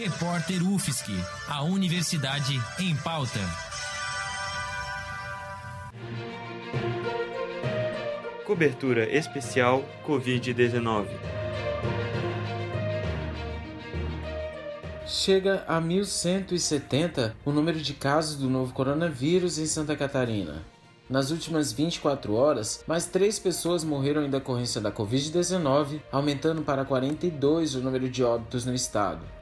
Repórter UFSC, a Universidade em Pauta. Cobertura especial Covid-19. Chega a 1.170 o número de casos do novo coronavírus em Santa Catarina. Nas últimas 24 horas, mais três pessoas morreram em decorrência da Covid-19, aumentando para 42 o número de óbitos no estado.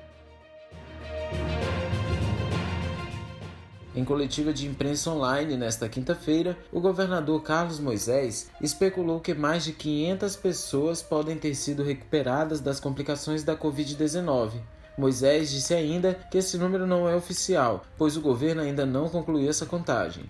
Em coletiva de imprensa online nesta quinta-feira, o governador Carlos Moisés especulou que mais de 500 pessoas podem ter sido recuperadas das complicações da Covid-19. Moisés disse ainda que esse número não é oficial, pois o governo ainda não concluiu essa contagem.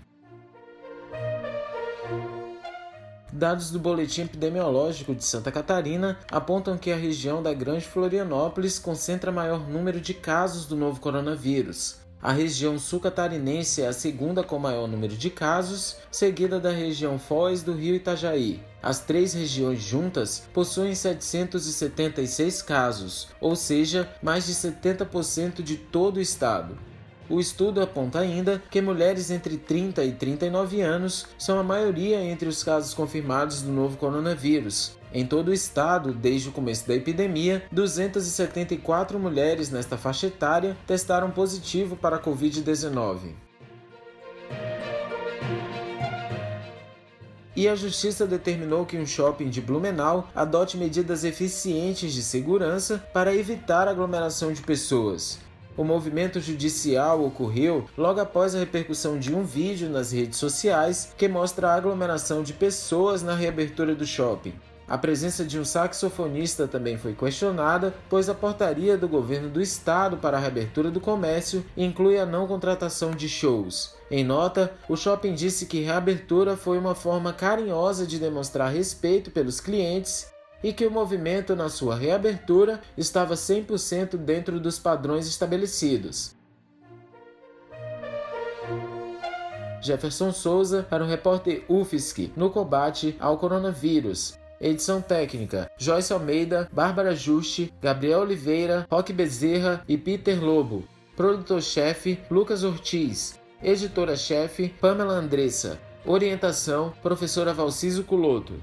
Dados do Boletim Epidemiológico de Santa Catarina apontam que a região da Grande Florianópolis concentra maior número de casos do novo coronavírus. A região sul catarinense é a segunda com maior número de casos, seguida da região Foz do Rio Itajaí. As três regiões juntas possuem 776 casos, ou seja, mais de 70% de todo o estado. O estudo aponta ainda que mulheres entre 30 e 39 anos são a maioria entre os casos confirmados do novo coronavírus. Em todo o estado, desde o começo da epidemia, 274 mulheres nesta faixa etária testaram positivo para a Covid-19. E a justiça determinou que um shopping de Blumenau adote medidas eficientes de segurança para evitar aglomeração de pessoas. O movimento judicial ocorreu logo após a repercussão de um vídeo nas redes sociais que mostra a aglomeração de pessoas na reabertura do shopping. A presença de um saxofonista também foi questionada, pois a portaria do governo do estado para a reabertura do comércio inclui a não contratação de shows. Em nota, o shopping disse que reabertura foi uma forma carinhosa de demonstrar respeito pelos clientes e que o movimento na sua reabertura estava 100% dentro dos padrões estabelecidos. Jefferson Souza para o repórter UFSC no combate ao coronavírus. Edição técnica: Joyce Almeida, Bárbara Juste, Gabriel Oliveira, Roque Bezerra e Peter Lobo. Produtor-chefe: Lucas Ortiz. Editora-chefe: Pamela Andressa. Orientação: Professora Valciso Culoto.